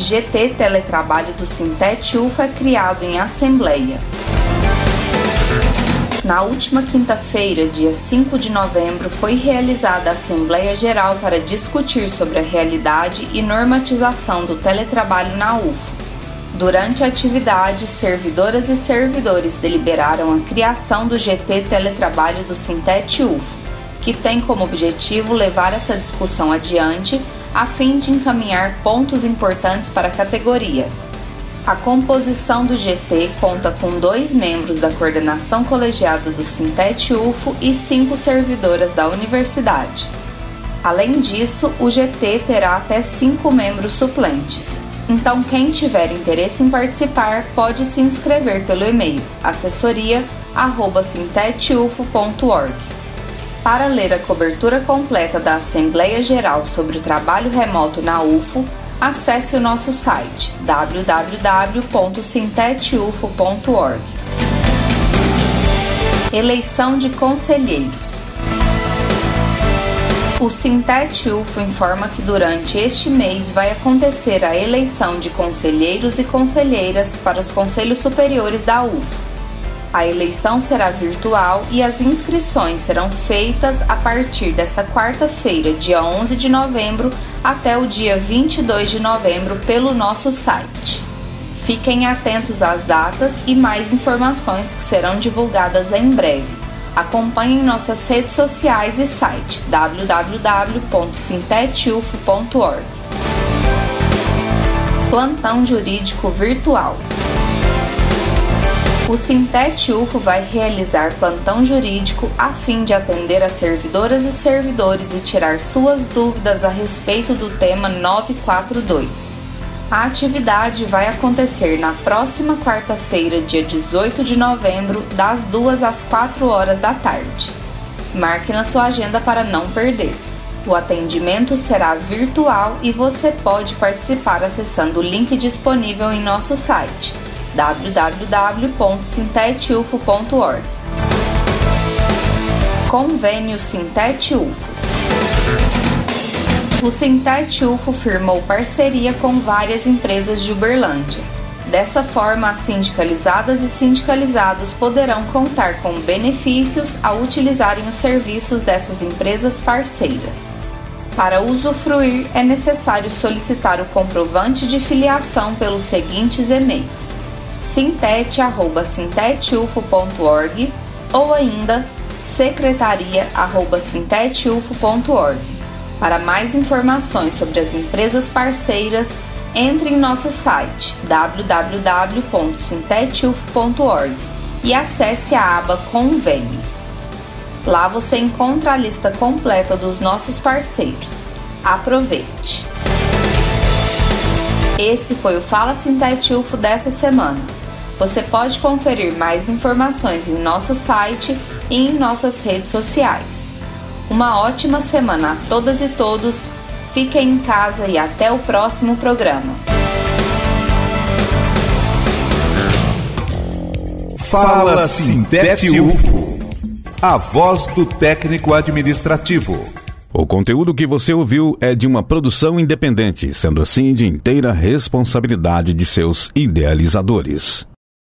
GT Teletrabalho do Sintete UFA é criado em Assembleia. Na última quinta-feira, dia 5 de novembro, foi realizada a Assembleia Geral para discutir sobre a realidade e normatização do teletrabalho na UFO. Durante a atividade, servidoras e servidores deliberaram a criação do GT Teletrabalho do Sintete UFO, que tem como objetivo levar essa discussão adiante a fim de encaminhar pontos importantes para a categoria. A composição do GT conta com dois membros da coordenação colegiada do Sintete UFO e cinco servidoras da universidade. Além disso, o GT terá até cinco membros suplentes. Então, quem tiver interesse em participar pode se inscrever pelo e-mail assessoria@sintetufo.org. Para ler a cobertura completa da Assembleia Geral sobre o trabalho remoto na UFO, acesse o nosso site www.sintetufo.org. Eleição de conselheiros. O Sintet UFO informa que durante este mês vai acontecer a eleição de conselheiros e conselheiras para os conselhos superiores da UFO. A eleição será virtual e as inscrições serão feitas a partir dessa quarta-feira, dia 11 de novembro, até o dia 22 de novembro pelo nosso site. Fiquem atentos às datas e mais informações que serão divulgadas em breve. Acompanhem nossas redes sociais e site www.sintetufo.org. Plantão Jurídico Virtual o Sintete UFO vai realizar plantão jurídico a fim de atender as servidoras e servidores e tirar suas dúvidas a respeito do tema 942. A atividade vai acontecer na próxima quarta-feira, dia 18 de novembro, das 2 às 4 horas da tarde. Marque na sua agenda para não perder. O atendimento será virtual e você pode participar acessando o link disponível em nosso site www.sintetufo.org. Convênio Sintet UFO O Sintet UFO firmou parceria com várias empresas de Uberlândia. Dessa forma, as sindicalizadas e sindicalizados poderão contar com benefícios ao utilizarem os serviços dessas empresas parceiras. Para usufruir, é necessário solicitar o comprovante de filiação pelos seguintes e-mails: sintete.sintetufo.org ou ainda secretaria.sintetufo.org. Para mais informações sobre as empresas parceiras, entre em nosso site www.sintetufo.org e acesse a aba Convênios. Lá você encontra a lista completa dos nossos parceiros. Aproveite! Esse foi o Fala Sintetufo dessa semana. Você pode conferir mais informações em nosso site e em nossas redes sociais. Uma ótima semana a todas e todos. Fiquem em casa e até o próximo programa. Fala Sintete UFO, a voz do técnico administrativo. O conteúdo que você ouviu é de uma produção independente, sendo assim de inteira responsabilidade de seus idealizadores.